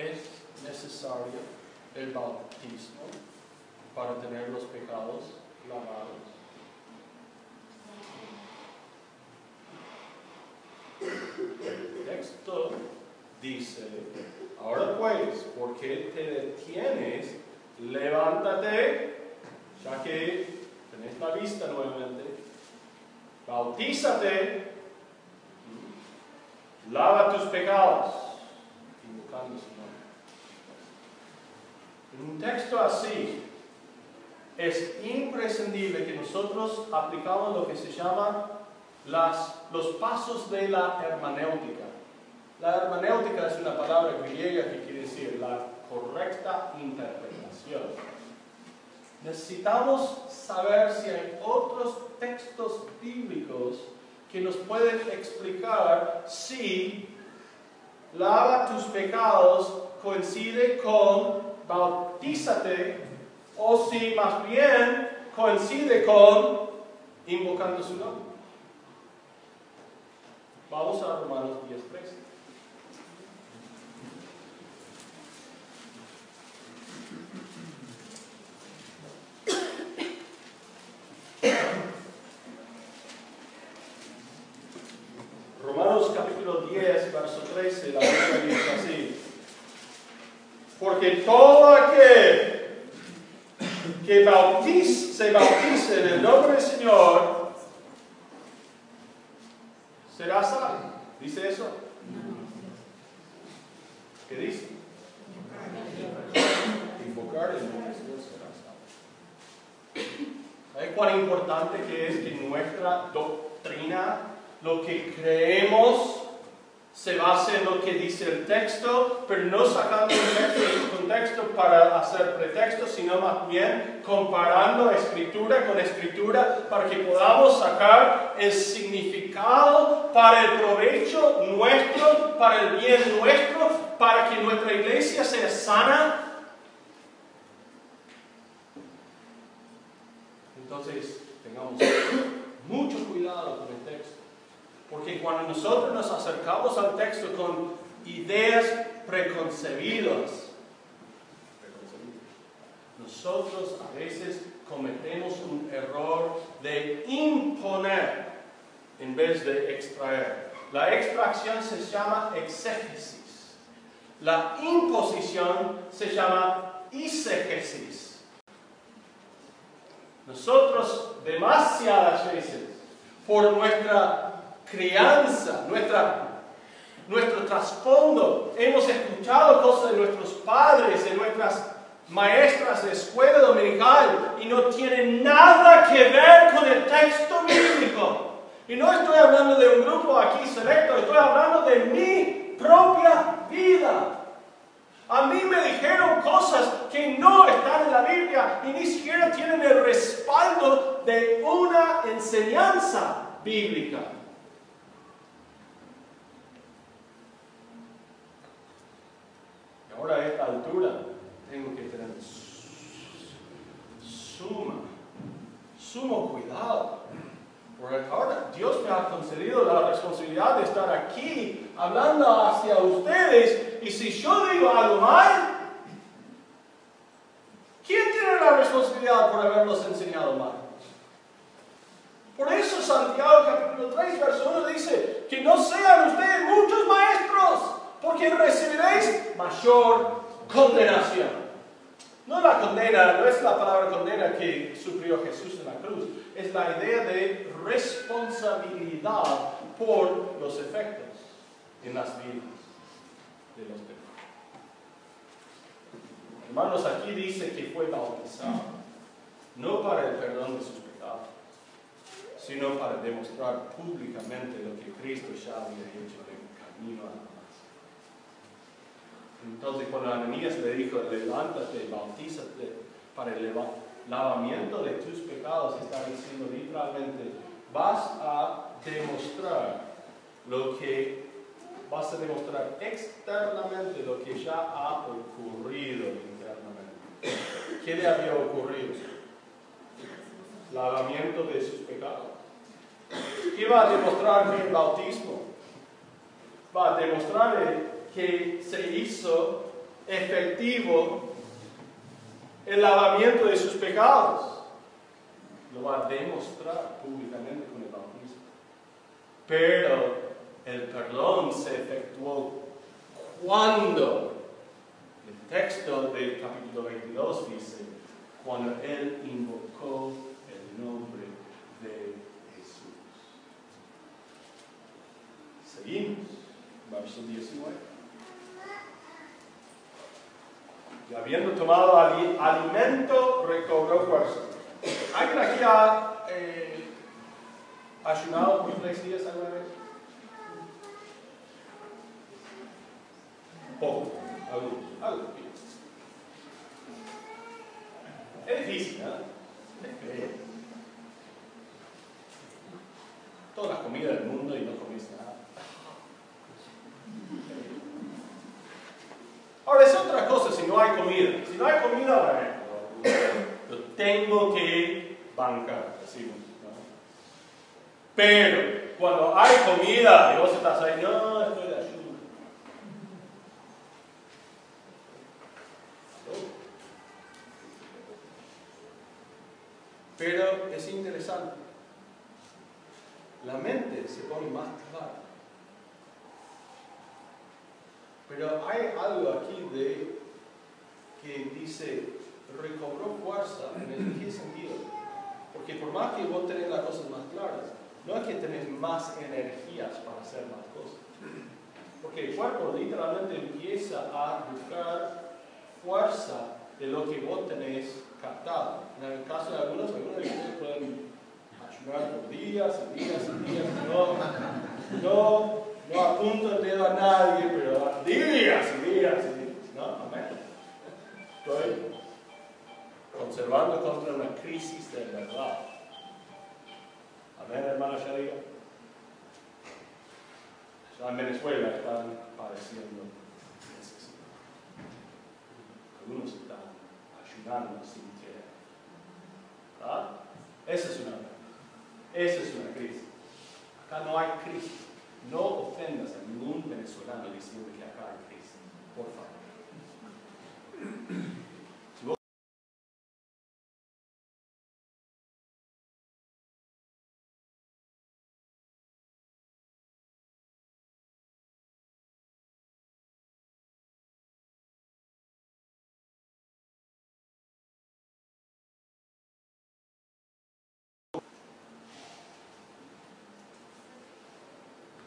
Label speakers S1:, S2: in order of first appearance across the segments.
S1: es necesario el bautismo para tener los pecados lavados. El texto dice, ahora pues, ¿por qué te detienes? Levántate, ya que tenés la vista nuevamente, bautízate, lava tus pecados. En un texto así, es imprescindible que nosotros aplicamos lo que se llama las, los pasos de la hermenéutica. La hermenéutica es una palabra griega que quiere decir la correcta interpretación. Necesitamos saber si hay otros textos bíblicos que nos pueden explicar si lava tus pecados coincide con bautízate o si más bien coincide con invocando su nombre. Vamos a Romanos 10, 13. Romanos capítulo 10, verso 13, la Biblia dice así. Porque todo aquel que bautice, se bautice en el nombre del Señor será salvo. ¿Dice eso? ¿Qué dice? Invocar el nombre del Señor será salvo. ¿Sabe cuán importante que es que nuestra doctrina, lo que creemos, se base en lo que dice el texto, pero no sacando el texto de su contexto para hacer pretexto, sino más bien comparando escritura con escritura para que podamos sacar el significado para el provecho nuestro, para el bien nuestro, para que nuestra iglesia sea sana. Entonces, tengamos mucho cuidado. Porque cuando nosotros nos acercamos al texto con ideas preconcebidas, nosotros a veces cometemos un error de imponer en vez de extraer. La extracción se llama exégesis. La imposición se llama isegesis. Nosotros demasiadas veces, por nuestra crianza, nuestra, nuestro trasfondo. Hemos escuchado cosas de nuestros padres, de nuestras maestras de escuela dominical y no tienen nada que ver con el texto bíblico. Y no estoy hablando de un grupo aquí selecto, estoy hablando de mi propia vida. A mí me dijeron cosas que no están en la Biblia y ni siquiera tienen el respaldo de una enseñanza bíblica. A esta altura tengo que tener suma, sumo cuidado. Porque ahora Dios me ha concedido la responsabilidad de estar aquí hablando hacia ustedes y si yo digo algo mal, ¿quién tiene la responsabilidad por haberlos enseñado mal? Por eso Santiago capítulo 3, verso 1 dice, que no sean ustedes muchos maestros porque recibiréis mayor condenación. No la condena, no es la palabra condena que sufrió Jesús en la cruz, es la idea de responsabilidad por los efectos en las vidas de los demás. Hermanos, aquí dice que fue bautizado, no para el perdón de sus pecados, sino para demostrar públicamente lo que Cristo ya había hecho en el camino a entonces cuando Ananías le dijo, levántate, bautízate para el lavamiento de tus pecados, está diciendo literalmente, vas a demostrar lo que, vas a demostrar externamente lo que ya ha ocurrido internamente. ¿Qué le había ocurrido? Lavamiento de sus pecados. ¿Qué va a demostrar el bautismo? Va a demostrar que se hizo efectivo el lavamiento de sus pecados. Lo va a demostrar públicamente con el bautismo. Pero el perdón se efectuó cuando el texto del capítulo 22 dice, cuando Él invocó el nombre de Jesús. Seguimos, verso 19. Y habiendo tomado alimento, recobró fuerza. ¿Alguien aquí ha eh, ayunado por tres días alguna vez? Poco, algunos, algunos. Es difícil, ¿no? Toda la comida del mundo y no comiste nada. Ahora es otra cosa si no hay comida. Si no hay comida, lo tengo que bancar, decimos. ¿no? Pero cuando hay comida y vos estás ahí, no, estoy de ayuda. Pero es interesante. La mente se pone más clara. Pero hay algo aquí de que dice recobró fuerza. ¿En qué sentido? Porque por más que vos tenés las cosas más claras, no es que tenés más energías para hacer más cosas. Porque el cuerpo literalmente empieza a buscar fuerza de lo que vos tenés captado. En el caso de algunos, algunos de ustedes pueden ayudar por días y días y días. No, no, no apunto el dedo a nadie, pero días y días y días. ¿No? Amén. Estoy conservando contra una crisis de verdad. Amén, hermano Sharia. en Venezuela están padeciendo necesidad. Algunos están ayudando sin querer. ¿Verdad? Esa es una Esa es una crisis. Acá no hay crisis. No ofendas a ningún venezolano diciendo que acá hay crisis. Por favor.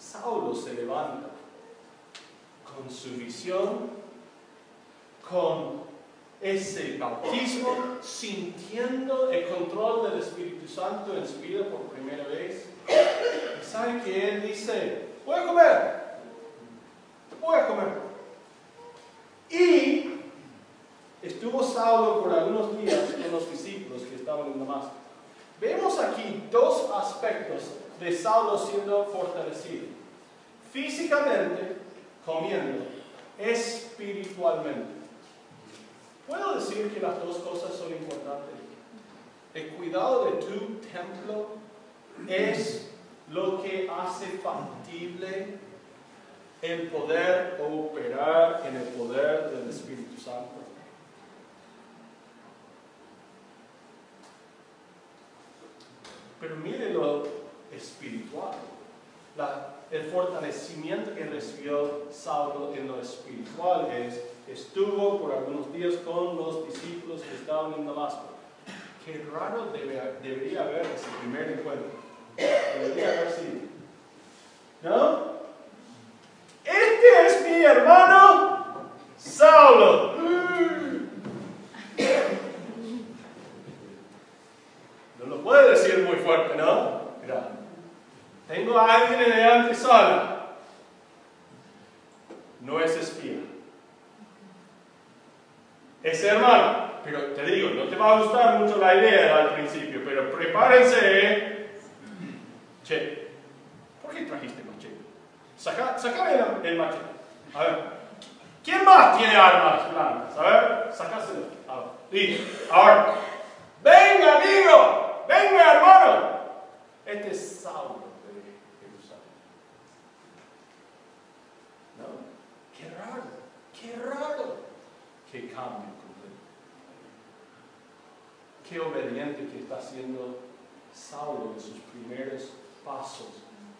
S1: Saulo se levanta con su visión, con ese bautismo, sintiendo el control del Espíritu Santo en su vida por primera vez. Y sabe que él dice, voy a comer, voy a comer. Y estuvo Saulo por algunos días con los discípulos que estaban en Damasco. Vemos aquí dos aspectos de Saulo siendo fortalecido físicamente comiendo, espiritualmente. ¿Puedo decir que las dos cosas son importantes? El cuidado de tu templo es lo que hace factible el poder operar en el poder del Espíritu Santo. Pero mire lo espiritual. El fortalecimiento que recibió Saulo en lo espiritual es, estuvo por algunos días con los discípulos que estaban en Damasco. Qué raro debería haber ese primer encuentro. Debería haber sido. ¿No? Este es mi hermano Saulo. No lo puede decir muy fuerte, ¿no? Mira. Tengo a alguien en el antesala. No es espía. Es hermano. Pero te digo, no te va a gustar mucho la idea al principio, pero prepárense. Che, ¿por qué trajiste machete? Saca, sácame el, machete. A ver. ¿Quién más tiene armas blancas? A ver, sacáselo. A. Listo. Ahora. Venga, amigo. Venga, hermano. Este es Saulo. Qué raro, qué cambio completo. Qué obediente que está haciendo Saulo en sus primeros pasos.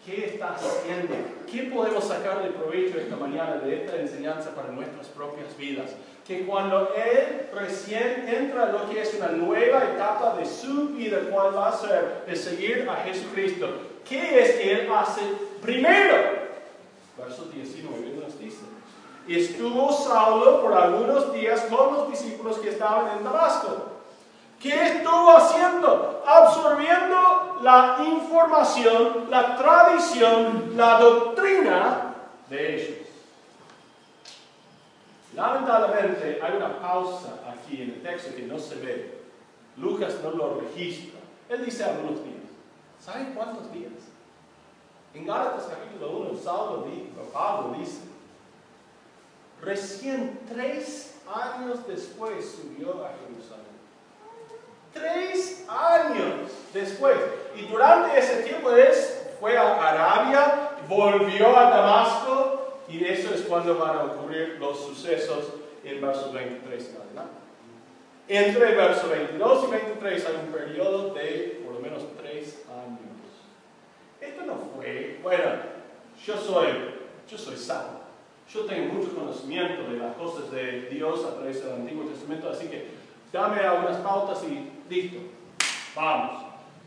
S1: ¿Qué está haciendo? ¿Qué podemos sacar de provecho esta mañana de esta enseñanza para nuestras propias vidas? Que cuando él recién entra en lo que es una nueva etapa de su vida, cuál va a ser de seguir a Jesucristo, ¿qué es que él hace primero? Verso 19 nos dice. Estuvo Saulo por algunos días con los discípulos que estaban en Damasco. ¿Qué estuvo haciendo? Absorbiendo la información, la tradición, la doctrina de ellos. Lamentablemente hay una pausa aquí en el texto que no se ve. Lucas no lo registra. Él dice algunos días. ¿Saben cuántos días? En Gálatas capítulo 1, Saulo, Pablo dice, recién tres años después subió a Jerusalén. Tres años después. Y durante ese tiempo es, fue a Arabia, volvió a Damasco y eso es cuando van a ocurrir los sucesos en verso 23 en adelante. Entre verso 22 y 23 hay un periodo de por lo menos tres años. Esto no fue, bueno, yo soy, yo soy salvo. Yo tengo mucho conocimiento de las cosas de Dios a través del Antiguo Testamento, así que dame algunas pautas y listo, vamos.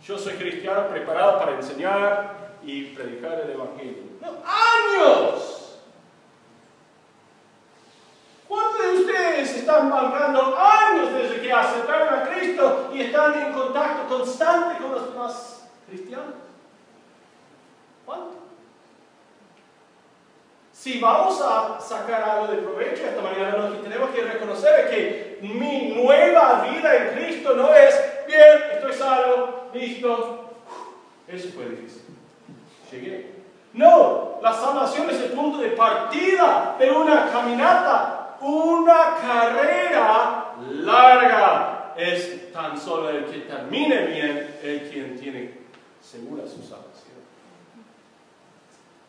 S1: Yo soy cristiano preparado para enseñar y predicar el Evangelio. ¡Años! ¿Cuántos de ustedes están bancando años desde que aceptaron a Cristo y están en contacto constante con los demás cristianos? ¿Cuánto? Si vamos a sacar algo de provecho esta mañana, lo que tenemos que reconocer es que mi nueva vida en Cristo no es, bien, estoy salvo, listo. Eso fue difícil. Llegué. No, la salvación es el punto de partida de una caminata, una carrera larga. Es tan solo el que termine bien el quien tiene segura su salvación.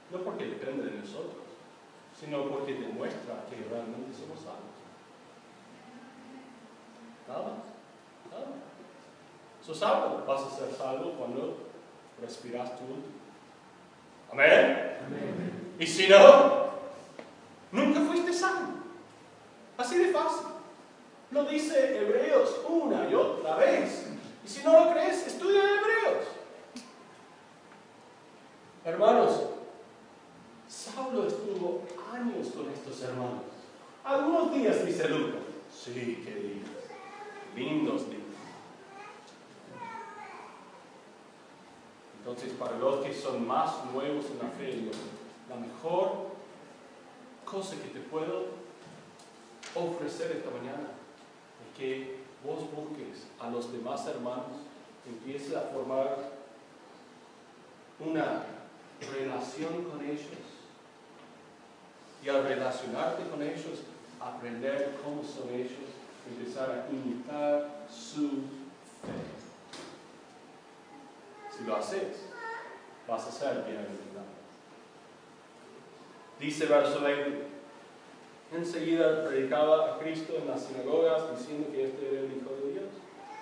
S1: No porque depende de nosotros sino porque demuestra que realmente somos salvos. Nada más. Nada más. Sos salvo. Vas a ser salvo cuando respiras tu último. Amén. Amén. Y si no, nunca fuiste salvo. Así de fácil. Lo dice Hebreos una y otra vez. Y si no lo crees, estudia Hebreos. Hermanos, Saulo estuvo años con estos hermanos. Algunos días, dice Lucas. Sí, qué días. Lindos días. Entonces, para los que son más nuevos en la fe, la mejor cosa que te puedo ofrecer esta mañana es que vos busques a los demás hermanos, empieces a formar una relación con ellos y al relacionarte con ellos, aprender cómo son ellos, empezar a imitar su fe. Si lo haces, vas a ser bienaventurado. Dice verso 20, enseguida predicaba a Cristo en las sinagogas diciendo que este era el Hijo de Dios.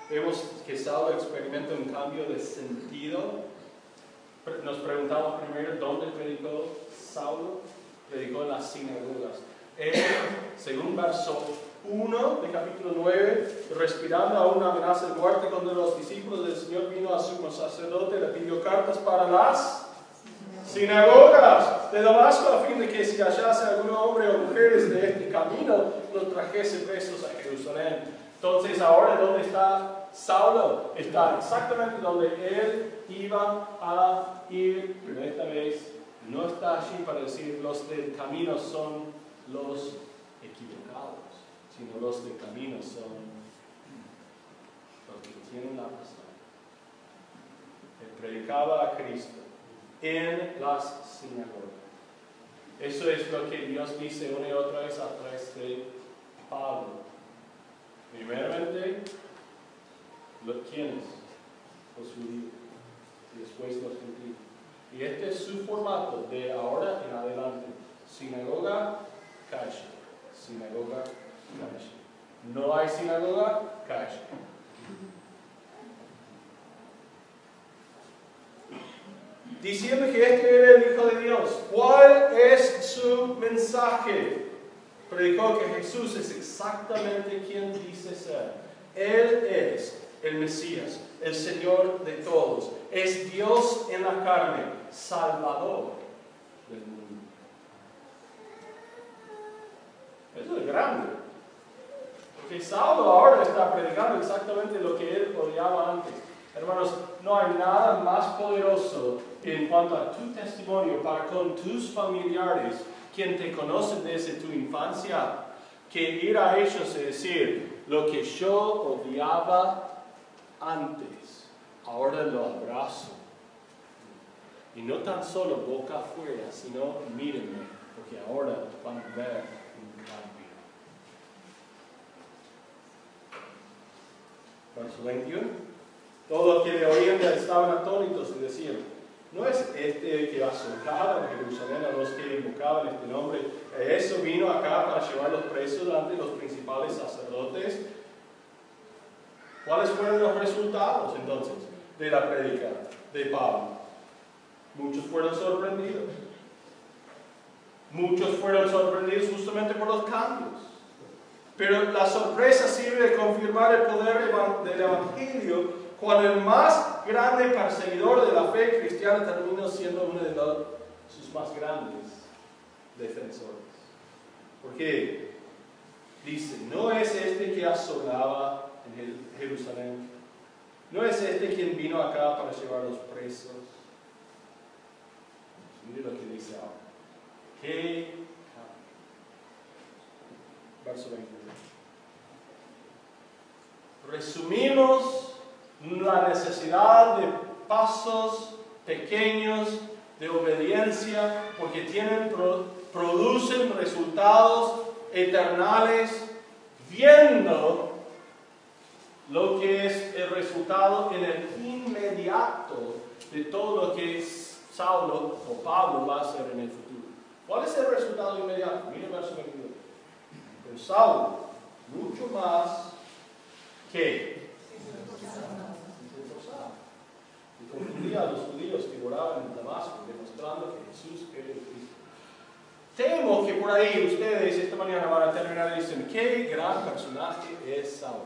S1: Vemos que Saulo experimenta un cambio de sentido. Nos preguntamos primero dónde predicó Saulo predicó en las sinagogas. Él, según verso 1 de capítulo 9, respirando a una amenaza de muerte cuando los discípulos del Señor vino a su sacerdote, le pidió cartas para las sinagogas de Damasco a fin de que si hallase algún hombre o mujeres de este camino, los trajese presos a Jerusalén. Entonces, ahora, ¿dónde está Saulo? Está exactamente donde él iba a ir, pero esta vez no está allí para decir los del camino son los equivocados, sino los del camino son los que tienen la razón. Él predicaba a Cristo en las sinagogas. Eso es lo que Dios dice una y otra vez a través de Pablo. Primeramente, ¿quiénes? Los judíos y después los gentiles. Y este es su formato de ahora en adelante. Sinagoga, calle. Sinagoga, calle. no hay sinagoga, calle. Diciendo que este era el Hijo de Dios. ¿Cuál es su mensaje? Predicó que Jesús es exactamente quien dice ser. Él es el Mesías, el Señor de todos. Es Dios en la carne, Salvador del mundo. Eso es grande. Porque Saulo ahora está predicando exactamente lo que él odiaba antes. Hermanos, no hay nada más poderoso en cuanto a tu testimonio para con tus familiares, quien te conocen desde tu infancia, que ir a ellos y decir, lo que yo odiaba antes, ahora lo abrazo. Y no tan solo boca afuera, sino mírenme, porque ahora van a ver un cambio. Verso 21. Todos los que le oían estaban atónitos y decían, ¿no es este que azotaba en Jerusalén a los que invocaban este nombre? Eso vino acá para llevar los presos ante los principales sacerdotes. ¿Cuáles fueron los resultados entonces de la predica de Pablo? Muchos fueron sorprendidos. Muchos fueron sorprendidos justamente por los cambios. Pero la sorpresa sirve de confirmar el poder del Evangelio cuando el más grande perseguidor de la fe cristiana terminó siendo uno de sus más grandes defensores. Porque dice, no es este que asolaba en Jerusalén, no es este quien vino acá para llevar los presos. Mire lo que dice ahora. ¿Qué Verso 21. Resumimos la necesidad de pasos pequeños de obediencia porque tienen, producen resultados eternales viendo lo que es el resultado en el inmediato de todo lo que Saulo o Pablo va a hacer en el futuro. ¿Cuál es el resultado inmediato? Mira el verso 22. Pero Saulo, mucho más que y confundía a los judíos que moraban en Damasco, demostrando que Jesús era el Cristo. Temo que por ahí ustedes esta mañana van a terminar y dicen, qué gran personaje es Saulo.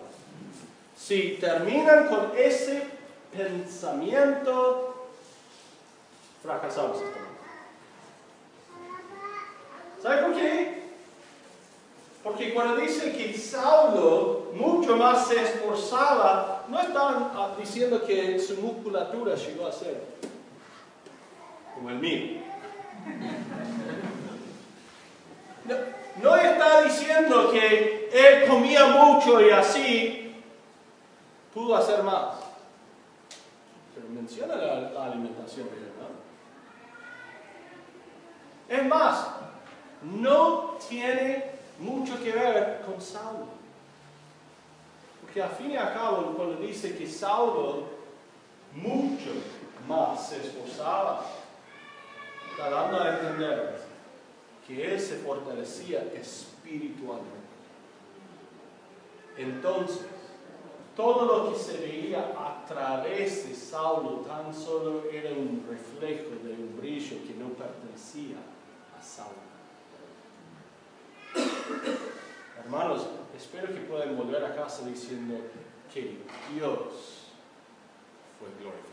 S1: Si terminan con ese pensamiento, fracasamos esta mañana. ¿Sabe por qué? Porque cuando dice que Saulo mucho más se esforzaba, no están ah, diciendo que su musculatura llegó a ser como el mío. No, está diciendo que él comía mucho y así pudo hacer más. Pero menciona la, alimentación de Es más, no tiene mucho que ver con Saulo. Porque al fin y al cabo, cuando dice que Saulo mucho más se esforzaba, está dando a entender que él se fortalecía espiritualmente. Entonces, todo lo que se veía a través de Saulo tan solo era un reflejo de un brillo que no pertenecía a. Hermanos, espero que puedan volver a casa diciendo que Dios fue glorificado.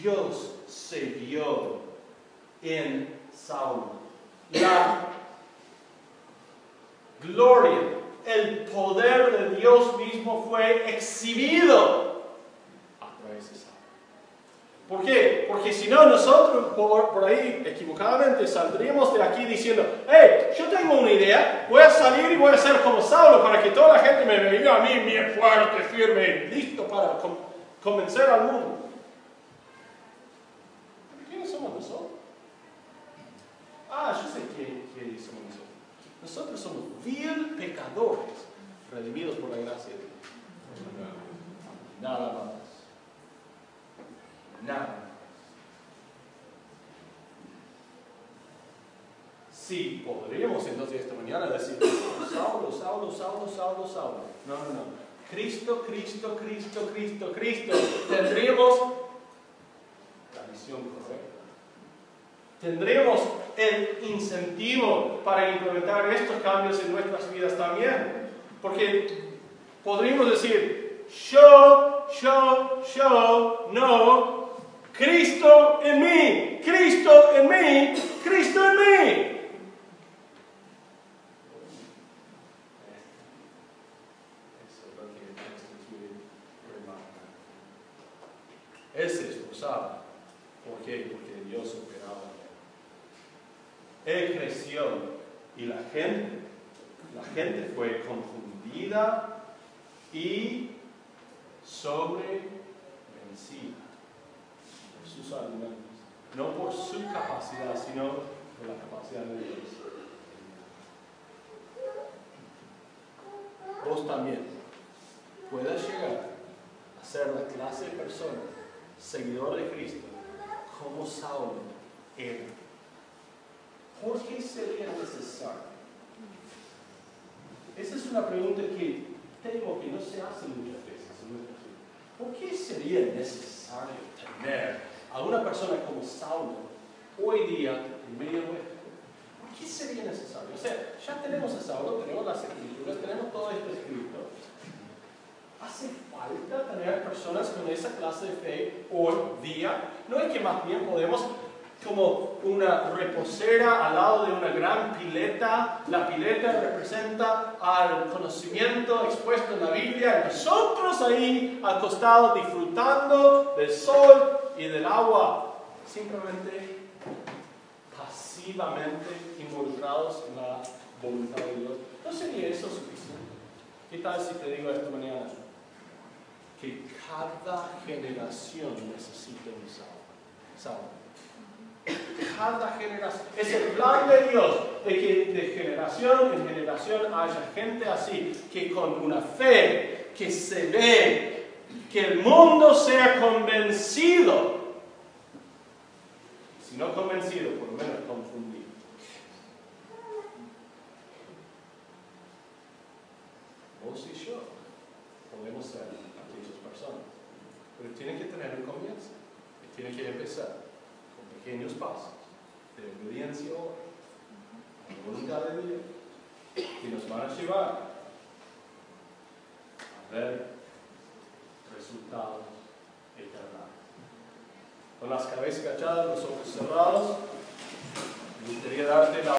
S1: Dios se vio en Saulo. La gloria, el poder de Dios mismo fue exhibido a través de Saulo. ¿Por qué? Porque si no, nosotros por, ahí equivocadamente saldríamos de aquí diciendo, hey, yo tengo una idea, voy a salir y voy a ser como Saulo para que toda la gente me vea a mí bien fuerte, firme, listo para convencer al mundo. ¿Quiénes somos nosotros? Ah, yo sé quiénes somos nosotros. Nosotros somos vil pecadores, redimidos por la gracia de Dios. Nada más. Nada. Sí, podríamos entonces esta mañana decir, Saulo, Saulo, Saulo, Saulo, Saulo. No, no, no. Cristo, Cristo, Cristo, Cristo, Cristo. Tendríamos la misión correcta. Tendremos el incentivo para implementar estos cambios en nuestras vidas también. Porque podríamos decir, yo, yo, yo, no, Cristo en mí, Cristo en mí, Cristo en mí. Eso es lo que el texto quiere remarcar. Él se esforzaba. ¿Por qué? Porque Dios operaba en él. Él creció y la gente, la gente fue confundida y sobrevencida por sus argumentos. No por su capacidad, sino por la capacidad de Dios. Vos también puedes llegar a ser la clase de persona, seguidor de Cristo, como Saulo era. ¿Por qué sería necesario? Esa es una pregunta que temo que no se hace muchas veces en nuestra vida. ¿Por qué sería necesario tener a una persona como Saulo hoy día en medio nuestro? ¿Por qué sería necesario? O sea, ya tenemos a Saulo, tenemos las escrituras, tenemos todo esto escrito. ¿Hace falta tener personas con esa clase de fe hoy día? ¿No es que más bien podemos como una reposera al lado de una gran pileta. La pileta representa al conocimiento expuesto en la Biblia. Nosotros ahí acostados disfrutando del sol y del agua. Simplemente pasivamente involucrados en la voluntad de Dios. ¿No sería eso suficiente? ¿Qué tal si te digo esta mañana? Que cada generación necesita un salvo. Cada generación. Es el plan de Dios de que de generación en generación haya gente así, que con una fe que se ve, que el mundo sea convencido. Si no convencido, por lo menos confundido. Vos y yo podemos ser aquellas personas. Pero tiene que tener un comienzo. Tiene que empezar pequeños pasos de obediencia a la voluntad de Dios que nos van a llevar a ver resultados eternos. Con las cabezas agachadas, los ojos cerrados, me gustaría darte la